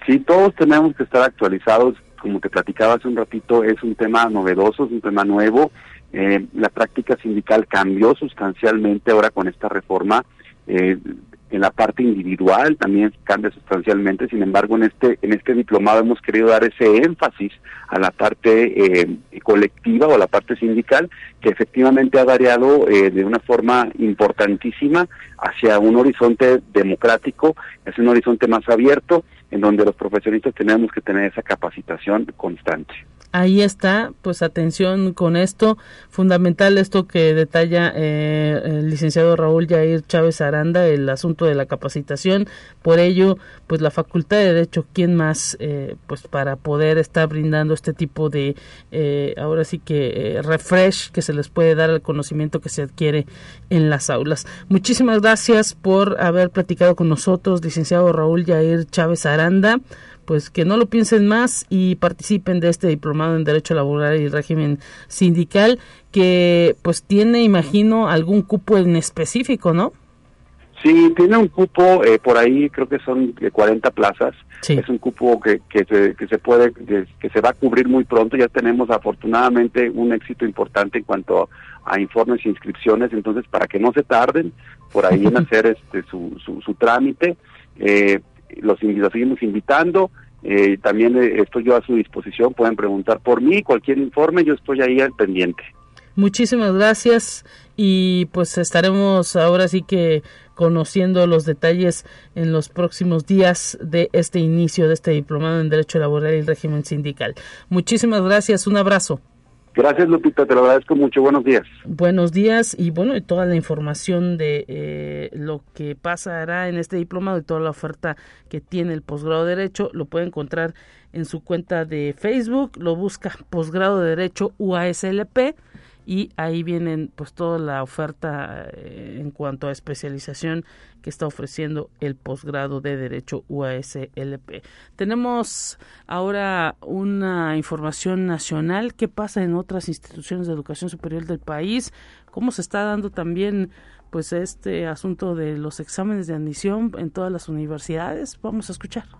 Sí, todos tenemos que estar actualizados como te platicaba hace un ratito, es un tema novedoso, es un tema nuevo. Eh, la práctica sindical cambió sustancialmente ahora con esta reforma. Eh, en la parte individual también cambia sustancialmente, sin embargo en este en este diplomado hemos querido dar ese énfasis a la parte eh, colectiva o a la parte sindical que efectivamente ha variado de una forma importantísima hacia un horizonte democrático, hacia un horizonte más abierto en donde los profesionistas tenemos que tener esa capacitación constante. Ahí está, pues atención con esto, fundamental esto que detalla eh, el licenciado Raúl Jair Chávez Aranda, el asunto de la capacitación, por ello, pues la Facultad de Derecho, ¿quién más, eh, pues para poder estar brindando este tipo de, eh, ahora sí que refresh que se les puede dar al conocimiento que se adquiere en las aulas. Muchísimas gracias por haber platicado con nosotros, licenciado Raúl Jair Chávez Aranda pues que no lo piensen más y participen de este diplomado en Derecho Laboral y Régimen Sindical que pues tiene, imagino, algún cupo en específico, ¿no? Sí, tiene un cupo, eh, por ahí creo que son 40 plazas. Es un cupo que, que, se, que se puede, que, se va a cubrir muy pronto. Ya tenemos afortunadamente un éxito importante en cuanto a informes e inscripciones. Entonces, para que no se tarden por ahí en <laughs> hacer este su, su, su trámite, eh, los, seguimos invitando. Eh, también eh, estoy yo a su disposición, pueden preguntar por mí, cualquier informe, yo estoy ahí al pendiente. Muchísimas gracias y pues estaremos ahora sí que conociendo los detalles en los próximos días de este inicio de este diplomado en Derecho Laboral y Régimen Sindical. Muchísimas gracias, un abrazo. Gracias, Lupita, te lo agradezco mucho. Buenos días. Buenos días y bueno, y toda la información de eh, lo que pasará en este diplomado y toda la oferta que tiene el posgrado de Derecho lo puede encontrar en su cuenta de Facebook. Lo busca Posgrado de Derecho UASLP y ahí vienen pues toda la oferta eh, en cuanto a especialización que está ofreciendo el posgrado de Derecho UASLP. Tenemos ahora una información nacional, qué pasa en otras instituciones de educación superior del país, cómo se está dando también pues este asunto de los exámenes de admisión en todas las universidades. Vamos a escuchar.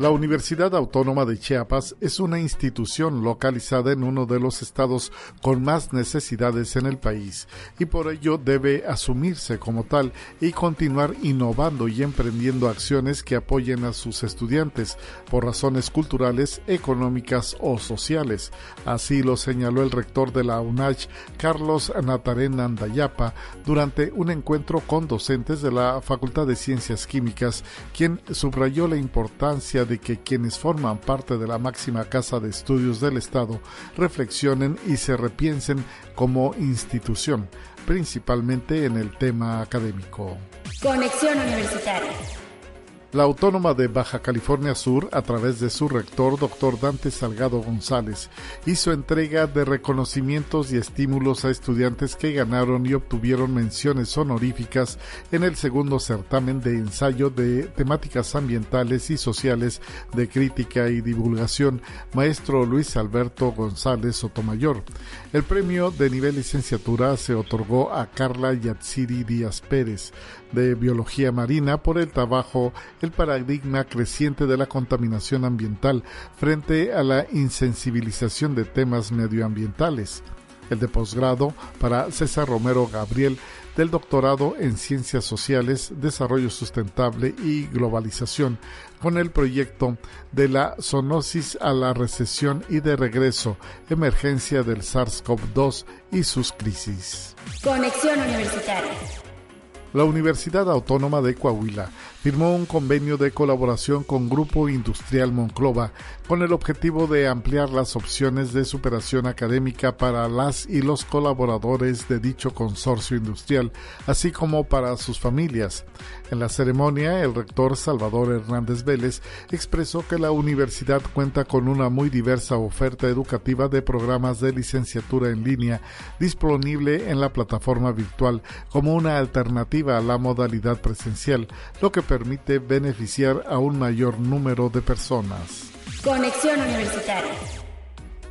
La Universidad Autónoma de Chiapas es una institución localizada en uno de los estados con más necesidades en el país y por ello debe asumirse como tal y continuar innovando y emprendiendo acciones que apoyen a sus estudiantes por razones culturales, económicas o sociales. Así lo señaló el rector de la UNACH, Carlos Natarena Andayapa, durante un encuentro con docentes de la Facultad de Ciencias Químicas, quien subrayó la importancia de que quienes forman parte de la máxima casa de estudios del Estado reflexionen y se repiensen como institución, principalmente en el tema académico. Conexión Universitaria. La Autónoma de Baja California Sur, a través de su rector, doctor Dante Salgado González, hizo entrega de reconocimientos y estímulos a estudiantes que ganaron y obtuvieron menciones honoríficas en el segundo certamen de ensayo de temáticas ambientales y sociales de crítica y divulgación, maestro Luis Alberto González Sotomayor. El premio de nivel licenciatura se otorgó a Carla Yatsiri Díaz Pérez de Biología Marina por el trabajo El paradigma creciente de la contaminación ambiental frente a la insensibilización de temas medioambientales. El de posgrado para César Romero Gabriel del doctorado en Ciencias Sociales, Desarrollo Sustentable y Globalización, con el proyecto de la zoonosis a la recesión y de regreso, emergencia del SARS-CoV-2 y sus crisis. Conexión Universitaria. La Universidad Autónoma de Coahuila firmó un convenio de colaboración con Grupo Industrial Monclova con el objetivo de ampliar las opciones de superación académica para las y los colaboradores de dicho consorcio industrial, así como para sus familias. En la ceremonia, el rector Salvador Hernández Vélez expresó que la universidad cuenta con una muy diversa oferta educativa de programas de licenciatura en línea disponible en la plataforma virtual como una alternativa a la modalidad presencial, lo que permite beneficiar a un mayor número de personas. Conexión Universitaria.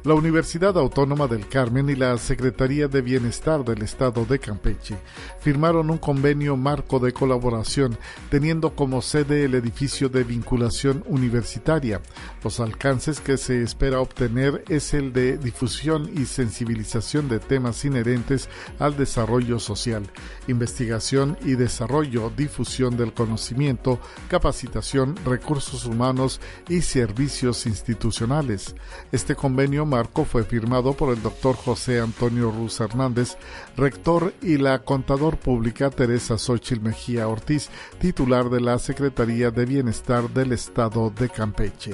La Universidad Autónoma del Carmen y la Secretaría de Bienestar del Estado de Campeche firmaron un convenio marco de colaboración teniendo como sede el edificio de vinculación universitaria. Los alcances que se espera obtener es el de difusión y sensibilización de temas inherentes al desarrollo social, investigación y desarrollo, difusión del conocimiento, capacitación, recursos humanos y servicios institucionales. Este convenio marco fue firmado por el doctor José Antonio Ruz Hernández, rector, y la contador pública Teresa Xochil Mejía Ortiz, titular de la Secretaría de Bienestar del Estado de Campeche.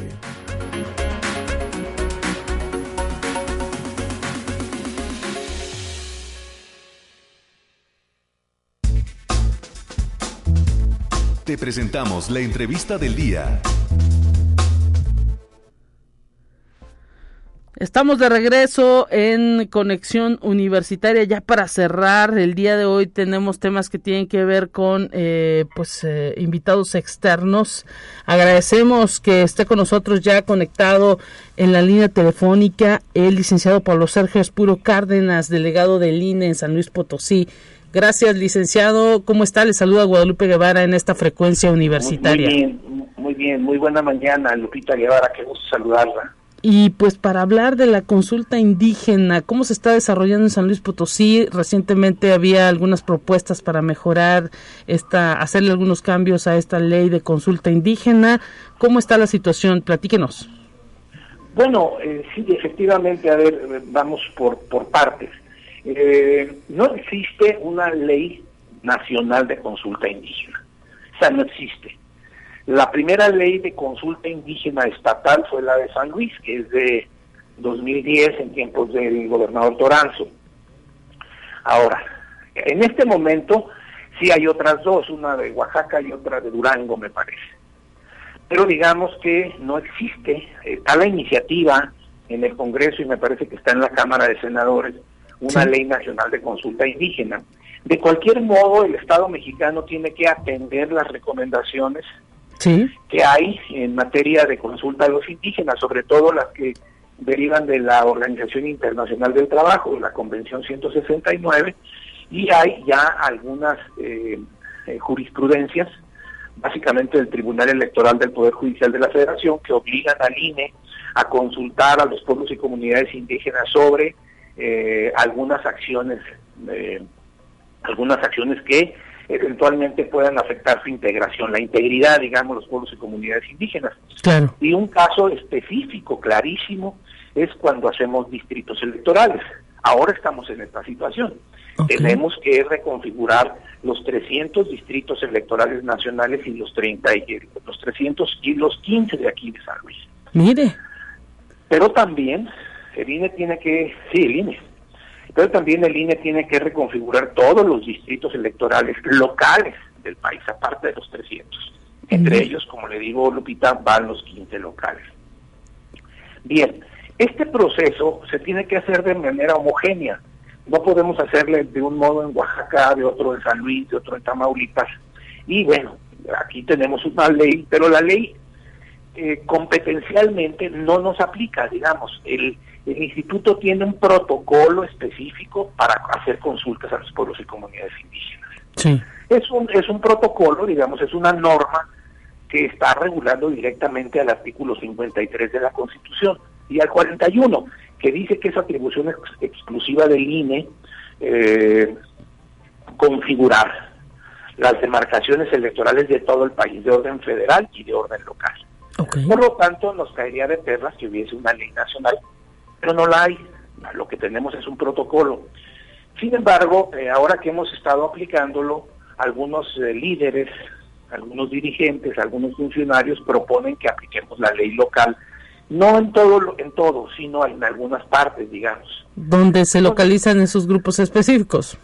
Te presentamos la entrevista del día. Estamos de regreso en Conexión Universitaria ya para cerrar. El día de hoy tenemos temas que tienen que ver con eh, pues eh, invitados externos. Agradecemos que esté con nosotros ya conectado en la línea telefónica el licenciado Pablo Sergio Espuro Cárdenas, delegado del INE en San Luis Potosí. Gracias, licenciado. ¿Cómo está? Le saluda Guadalupe Guevara en esta frecuencia universitaria. Muy bien, muy bien. Muy buena mañana, Lupita Guevara. Qué gusto saludarla. Y pues para hablar de la consulta indígena, cómo se está desarrollando en San Luis Potosí, recientemente había algunas propuestas para mejorar esta, hacerle algunos cambios a esta ley de consulta indígena. ¿Cómo está la situación? Platíquenos. Bueno, eh, sí, efectivamente, a ver, vamos por, por partes. Eh, no existe una ley nacional de consulta indígena. O sea, no existe. La primera ley de consulta indígena estatal fue la de San Luis, que es de 2010 en tiempos del gobernador Toranzo. Ahora, en este momento sí hay otras dos, una de Oaxaca y otra de Durango, me parece. Pero digamos que no existe, está la iniciativa en el Congreso y me parece que está en la Cámara de Senadores, una ley nacional de consulta indígena. De cualquier modo, el Estado mexicano tiene que atender las recomendaciones que hay en materia de consulta a los indígenas, sobre todo las que derivan de la Organización Internacional del Trabajo, la Convención 169, y hay ya algunas eh, eh, jurisprudencias, básicamente del Tribunal Electoral del Poder Judicial de la Federación, que obligan al INE a consultar a los pueblos y comunidades indígenas sobre eh, algunas acciones, algunas acciones que eventualmente puedan afectar su integración, la integridad, digamos, los pueblos y comunidades indígenas. Y un caso específico, clarísimo, es cuando hacemos distritos electorales. Ahora estamos en esta situación. Tenemos que reconfigurar los 300 distritos electorales nacionales y los 30 y los 300 y los 15 de aquí de San Luis. Mire. Pero también el INE tiene que, sí, el INE, pero también el INE tiene que reconfigurar todos los distritos electorales locales del país, aparte de los 300. Entre ellos, como le digo, Lupita, van los 15 locales. Bien, este proceso se tiene que hacer de manera homogénea. No podemos hacerle de un modo en Oaxaca, de otro en San Luis, de otro en Tamaulipas. Y bueno, aquí tenemos una ley, pero la ley eh, competencialmente no nos aplica, digamos. El, el instituto tiene un protocolo específico para hacer consultas a los pueblos y comunidades indígenas. Sí. Es un, es un protocolo, digamos, es una norma que está regulando directamente al artículo 53 de la Constitución y al 41, que dice que es atribución exclusiva del INE eh, configurar las demarcaciones electorales de todo el país, de orden federal y de orden local. Por lo tanto, nos caería de perlas que hubiese una ley nacional pero no la hay. Lo que tenemos es un protocolo. Sin embargo, eh, ahora que hemos estado aplicándolo, algunos eh, líderes algunos dirigentes, algunos funcionarios proponen que apliquemos la ley local, no en todo, en todo, sino en algunas partes, digamos. ¿Dónde se localizan esos grupos específicos?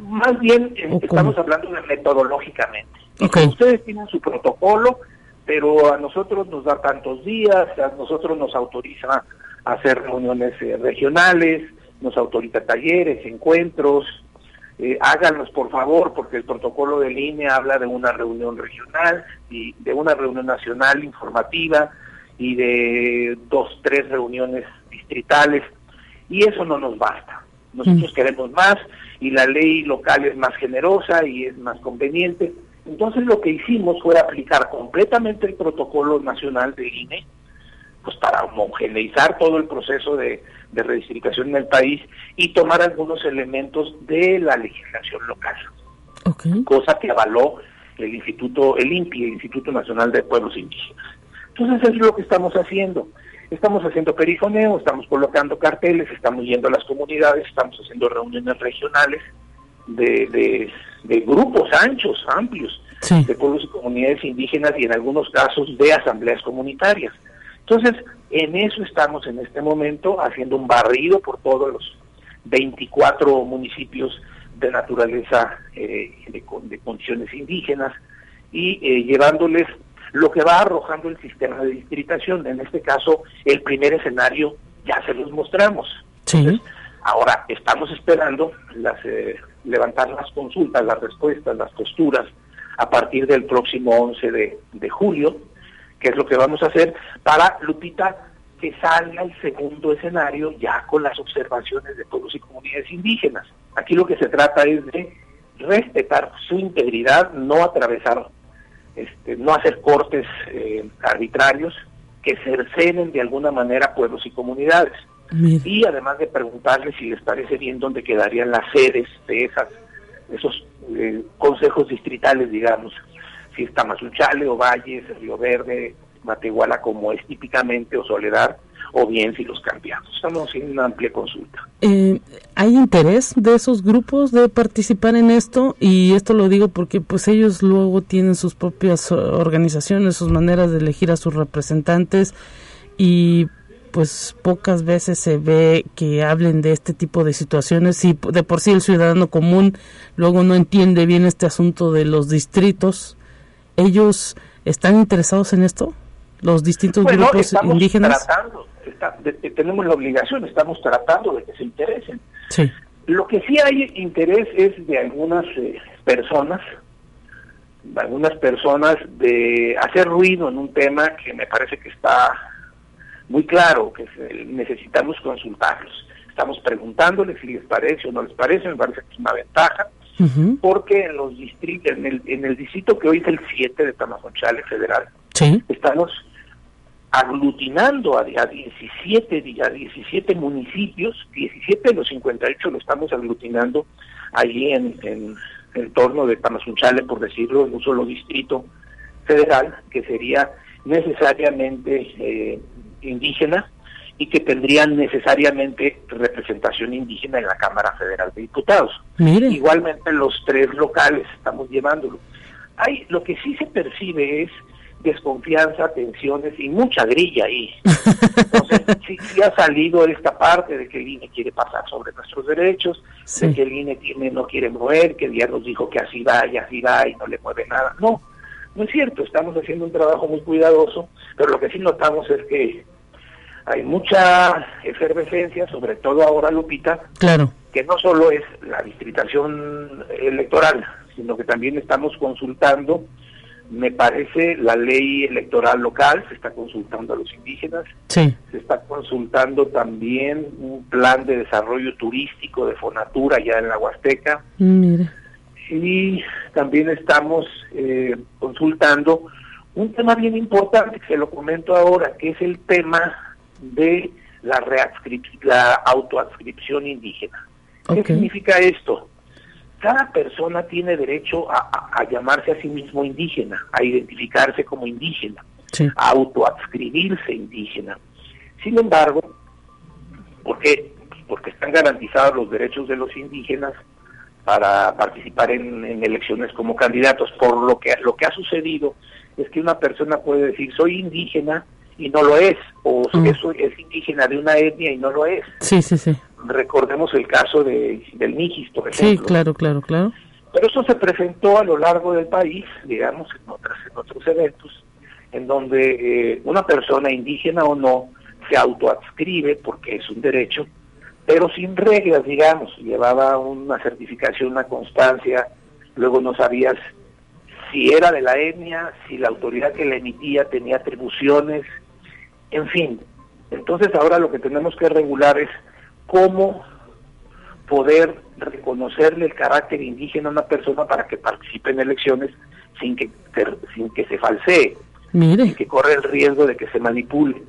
Más bien estamos hablando de metodológicamente. Ustedes tienen su protocolo, pero a nosotros nos da tantos días, a nosotros nos autoriza hacer reuniones eh, regionales, nos autoriza talleres, encuentros, eh, háganlos por favor, porque el protocolo de línea habla de una reunión regional y de una reunión nacional informativa y de dos, tres reuniones distritales, y eso no nos basta. Nosotros mm. queremos más y la ley local es más generosa y es más conveniente. Entonces lo que hicimos fue aplicar completamente el protocolo nacional de INE, pues para homogeneizar todo el proceso de, de redistribución en el país y tomar algunos elementos de la legislación local. Cosa que avaló el Instituto, el INPI, el Instituto Nacional de Pueblos Indígenas. Entonces eso es lo que estamos haciendo. Estamos haciendo perifoneo, estamos colocando carteles, estamos yendo a las comunidades, estamos haciendo reuniones regionales de, de, grupos anchos, amplios, de pueblos y comunidades indígenas y en algunos casos de asambleas comunitarias. Entonces, en eso estamos en este momento haciendo un barrido por todos los 24 municipios de naturaleza eh, de, condiciones indígenas y eh, llevándoles lo que va arrojando el sistema de distritación. En este caso, el primer escenario ya se los mostramos. ahora estamos esperando las, eh, levantar las consultas, las respuestas, las posturas a partir del próximo 11 de, de julio que es lo que vamos a hacer para, Lupita, que salga el segundo escenario ya con las observaciones de pueblos y comunidades indígenas. Aquí lo que se trata es de respetar su integridad, no atravesar, este, no hacer cortes eh, arbitrarios que cercenen de alguna manera pueblos y comunidades. Y además de preguntarles si les parece bien dónde quedarían las sedes de esas, esos eh, consejos distritales, digamos, si es Tamazunchale o Valles, Río Verde, Matehuala como es típicamente o Soledad, o bien si los cambiamos. Estamos en una amplia consulta. Eh, ¿Hay interés de esos grupos de participar en esto? Y esto lo digo porque pues ellos luego tienen sus propias organizaciones, sus maneras de elegir a sus representantes y pues pocas veces se ve que hablen de este tipo de situaciones y de por sí el ciudadano común luego no entiende bien este asunto de los distritos ¿Ellos están interesados en esto? ¿Los distintos grupos indígenas? Tratando, tenemos la obligación, estamos tratando de que se interesen. Sí. Lo que sí hay interés es de algunas eh, personas, de algunas personas de hacer ruido en un tema que me parece que está muy claro, que necesitamos consultarlos. Estamos preguntándoles si les parece o no les parece, me parece que es una ventaja porque en los distritos, en el, en el distrito que hoy es el 7 de Tamazunchale Federal, estamos aglutinando a, a, 17, a 17 municipios, 17 de los 58 lo estamos aglutinando allí en, en, el torno de Tamazunchale, por decirlo, en un solo distrito federal, que sería necesariamente eh, indígena, y que tendrían necesariamente representación indígena en la Cámara Federal de Diputados. Igualmente los tres locales estamos llevándolo. Hay, lo que sí se percibe es desconfianza, tensiones y mucha grilla ahí. Entonces, <laughs> sí, ha salido esta parte de que el INE quiere pasar sobre nuestros derechos, de que el INE tiene, no quiere mover, que el día nos dijo que así va y así va y no le mueve nada. No, no es cierto, estamos haciendo un trabajo muy cuidadoso, pero lo que sí notamos es que hay mucha efervescencia, sobre todo ahora, Lupita, claro. que no solo es la distritación electoral, sino que también estamos consultando, me parece, la ley electoral local, se está consultando a los indígenas, se está consultando también un plan de desarrollo turístico de Fonatura ya en la Huasteca, y también estamos eh, consultando un tema bien importante, que se lo comento ahora, que es el tema de la, la autoadscripción indígena. ¿Qué significa esto? Cada persona tiene derecho a, llamarse a sí mismo indígena, a identificarse como indígena, a autoadscribirse indígena. Sin embargo, ¿por qué? Porque están garantizados los derechos de los indígenas, para participar en, elecciones como candidatos. Por lo que lo que ha sucedido es que una persona puede decir soy indígena y no lo es, o mm. eso es indígena de una etnia y no lo es. Sí, sí, sí. Recordemos el caso de, del Nijis, por ejemplo. Sí, claro, claro, claro. Pero eso se presentó a lo largo del país, digamos, en, otras, en otros eventos, en donde eh, una persona indígena o no se autoadscribe, porque es un derecho, pero sin reglas, digamos, llevaba una certificación, una constancia, luego no sabías si era de la etnia, si la autoridad que la emitía tenía atribuciones, en fin. Entonces ahora lo que tenemos que regular es cómo poder reconocerle el carácter indígena a una persona para que participe en elecciones sin que, sin que se falsee, sin que corra el riesgo de que se manipule.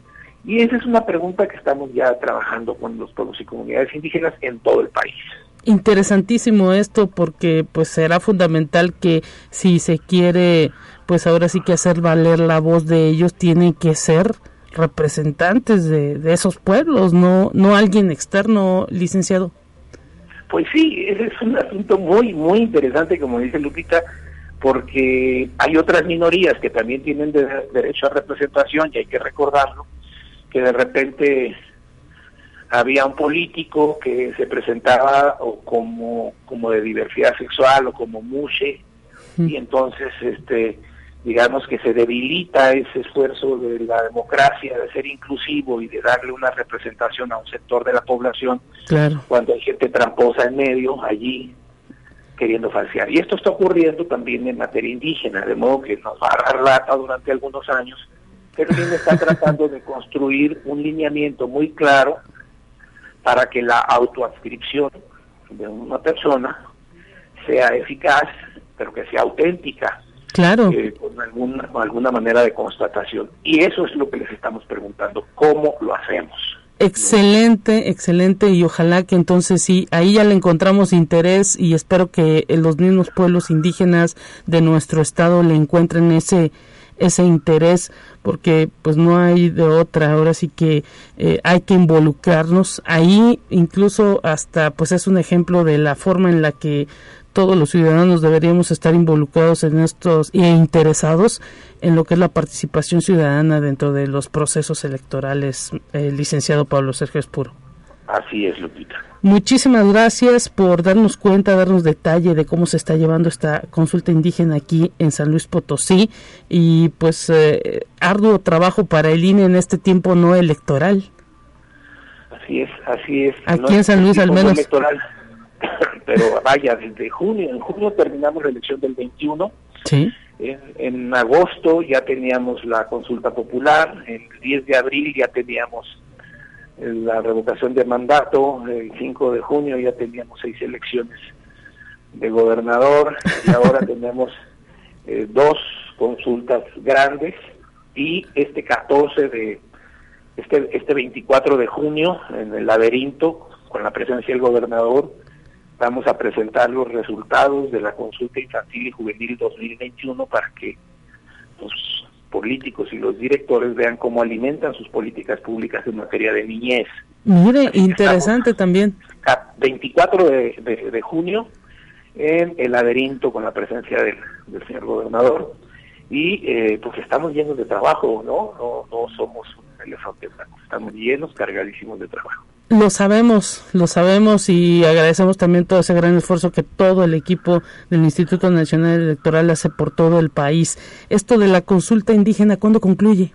Y esa es una pregunta que estamos ya trabajando con los pueblos y comunidades indígenas en todo el país. Interesantísimo esto porque pues será fundamental que si se quiere pues ahora sí que hacer valer la voz de ellos tienen que ser representantes de, de esos pueblos, no no alguien externo, licenciado. Pues sí, ese es un asunto muy muy interesante como dice Lupita, porque hay otras minorías que también tienen derecho a representación y hay que recordarlo que de repente había un político que se presentaba o como, como de diversidad sexual o como mushe, y entonces este digamos que se debilita ese esfuerzo de la democracia de ser inclusivo y de darle una representación a un sector de la población cuando hay gente tramposa en medio allí queriendo falsear. Y esto está ocurriendo también en materia indígena, de modo que nos va a dar lata durante algunos años pero también está <laughs> tratando de construir un lineamiento muy claro para que la autoadscripción de una persona sea eficaz, pero que sea auténtica. Claro. Eh, con, alguna, alguna manera de constatación. Y eso es lo que les estamos preguntando, ¿cómo lo hacemos? Excelente, excelente y ojalá que entonces sí, ahí ya le encontramos interés y espero que los mismos pueblos indígenas de nuestro estado le encuentren ese ese interés porque pues no hay de otra ahora sí que eh, hay que involucrarnos ahí incluso hasta pues es un ejemplo de la forma en la que todos los ciudadanos deberíamos estar involucrados en estos e interesados en lo que es la participación ciudadana dentro de los procesos electorales, el eh, licenciado Pablo Sergio Espuro. Así es, Lupita. Muchísimas gracias por darnos cuenta, darnos detalle de cómo se está llevando esta consulta indígena aquí en San Luis Potosí y pues eh, arduo trabajo para el INE en este tiempo no electoral. Así es, así es. Aquí en San Luis al menos. electoral, <coughs> pero vaya, desde junio, en junio terminamos la elección del 21. Sí. En, en agosto ya teníamos la consulta popular, el 10 de abril ya teníamos la revocación de mandato, el 5 de junio ya teníamos seis elecciones de gobernador y ahora <laughs> tenemos eh, dos consultas grandes y este 14 de este este 24 de junio en el laberinto con la presencia del gobernador vamos a presentar los resultados de la consulta infantil y juvenil 2021 para que pues, políticos y los directores vean cómo alimentan sus políticas públicas en materia de niñez. Mire, interesante también. 24 de, de, junio en el laberinto con la presencia del, del señor gobernador y eh, pues estamos llenos de trabajo, ¿no? No, no somos un elefante blanco, estamos llenos, cargadísimos de trabajo. Lo sabemos, lo sabemos y agradecemos también todo ese gran esfuerzo que todo el equipo del Instituto Nacional Electoral hace por todo el país. Esto de la consulta indígena, ¿cuándo concluye?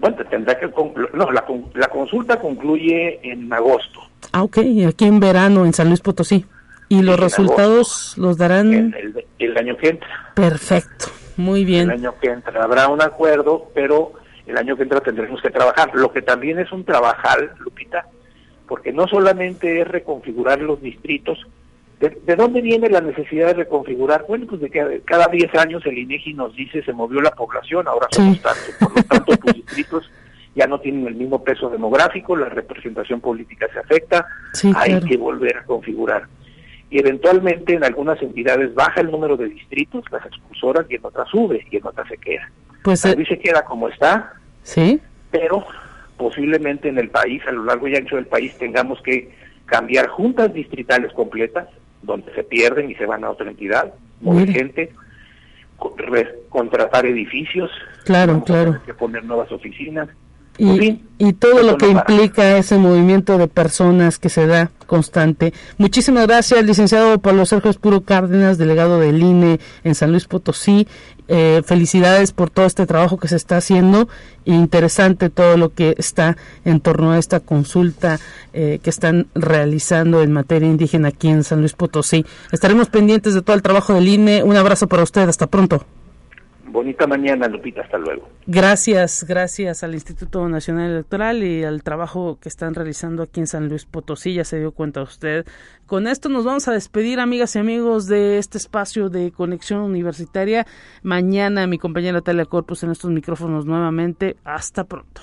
Bueno, tendrá que no, la, la, consulta concluye en agosto. Ah, ok, aquí en verano en San Luis Potosí. ¿Y los resultados los darán? el, el, año que entra. Perfecto, muy bien. El año que entra habrá un acuerdo, pero el año que entra tendremos que trabajar. Lo que también es un trabajar, Lupita, porque no solamente es reconfigurar los distritos. ¿De, dónde viene la necesidad de reconfigurar? Bueno, pues de que cada 10 años el INEGI nos dice se movió la población, ahora somos tantos. Por lo tanto, los distritos ya no tienen el mismo peso demográfico, la representación política se afecta, hay que volver a configurar. Y eventualmente en algunas entidades baja el número de distritos, las expulsoras, y en otras sube, y en otras se queda. Pues San se queda como está, Sí. Pero posiblemente en el país, a lo largo y ancho del país, tengamos que cambiar juntas distritales completas donde se pierden y se van a otra entidad, mover gente, contratar edificios, claro, claro. que poner nuevas oficinas. Y, y todo lo que implica ese movimiento de personas que se da constante. Muchísimas gracias, licenciado Pablo Sergio Espuro Cárdenas, delegado del INE en San Luis Potosí. Eh, felicidades por todo este trabajo que se está haciendo. Interesante todo lo que está en torno a esta consulta eh, que están realizando en materia indígena aquí en San Luis Potosí. Estaremos pendientes de todo el trabajo del INE. Un abrazo para usted. Hasta pronto. Bonita mañana, Lupita, hasta luego. Gracias, gracias al Instituto Nacional Electoral y al trabajo que están realizando aquí en San Luis Potosí, ya se dio cuenta usted. Con esto nos vamos a despedir, amigas y amigos, de este espacio de conexión universitaria. Mañana mi compañera Talia Corpus en estos micrófonos nuevamente. Hasta pronto.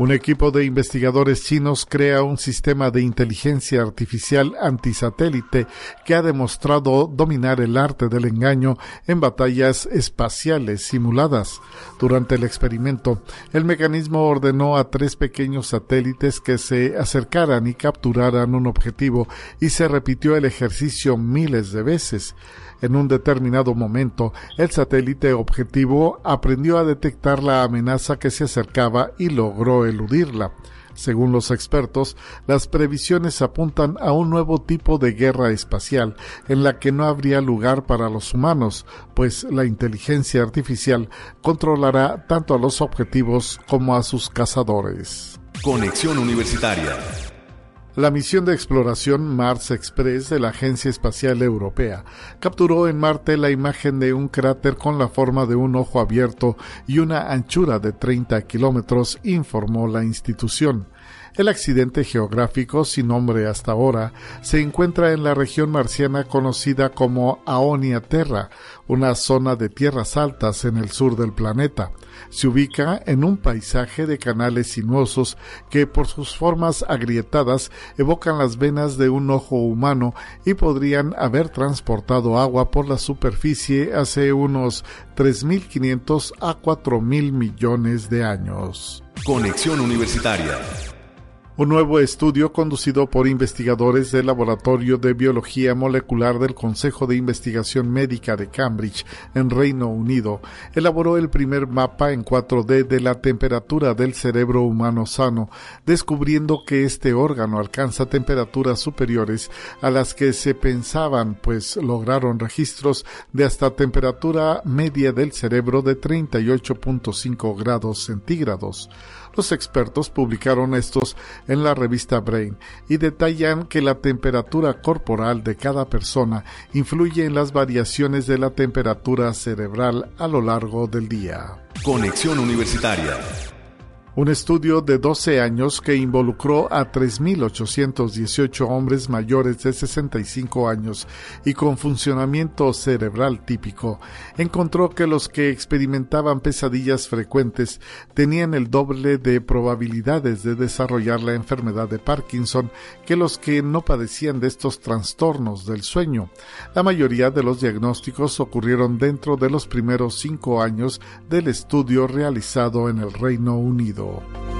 Un equipo de investigadores chinos crea un sistema de inteligencia artificial antisatélite que ha demostrado dominar el arte del engaño en batallas espaciales simuladas. Durante el experimento, el mecanismo ordenó a tres pequeños satélites que se acercaran y capturaran un objetivo y se repitió el ejercicio miles de veces. En un determinado momento, el satélite objetivo aprendió a detectar la amenaza que se acercaba y logró eludirla. Según los expertos, las previsiones apuntan a un nuevo tipo de guerra espacial en la que no habría lugar para los humanos, pues la inteligencia artificial controlará tanto a los objetivos como a sus cazadores. Conexión Universitaria la misión de exploración Mars Express de la Agencia Espacial Europea capturó en Marte la imagen de un cráter con la forma de un ojo abierto y una anchura de 30 kilómetros, informó la institución. El accidente geográfico, sin nombre hasta ahora, se encuentra en la región marciana conocida como Aonia Terra, una zona de tierras altas en el sur del planeta. Se ubica en un paisaje de canales sinuosos que por sus formas agrietadas evocan las venas de un ojo humano y podrían haber transportado agua por la superficie hace unos 3.500 a 4.000 millones de años. Conexión Universitaria un nuevo estudio conducido por investigadores del Laboratorio de Biología Molecular del Consejo de Investigación Médica de Cambridge, en Reino Unido, elaboró el primer mapa en 4D de la temperatura del cerebro humano sano, descubriendo que este órgano alcanza temperaturas superiores a las que se pensaban, pues lograron registros de hasta temperatura media del cerebro de 38.5 grados centígrados. Los expertos publicaron estos en la revista Brain y detallan que la temperatura corporal de cada persona influye en las variaciones de la temperatura cerebral a lo largo del día. Conexión Universitaria un estudio de 12 años que involucró a 3.818 hombres mayores de 65 años y con funcionamiento cerebral típico encontró que los que experimentaban pesadillas frecuentes tenían el doble de probabilidades de desarrollar la enfermedad de Parkinson que los que no padecían de estos trastornos del sueño. La mayoría de los diagnósticos ocurrieron dentro de los primeros cinco años del estudio realizado en el Reino Unido. ど。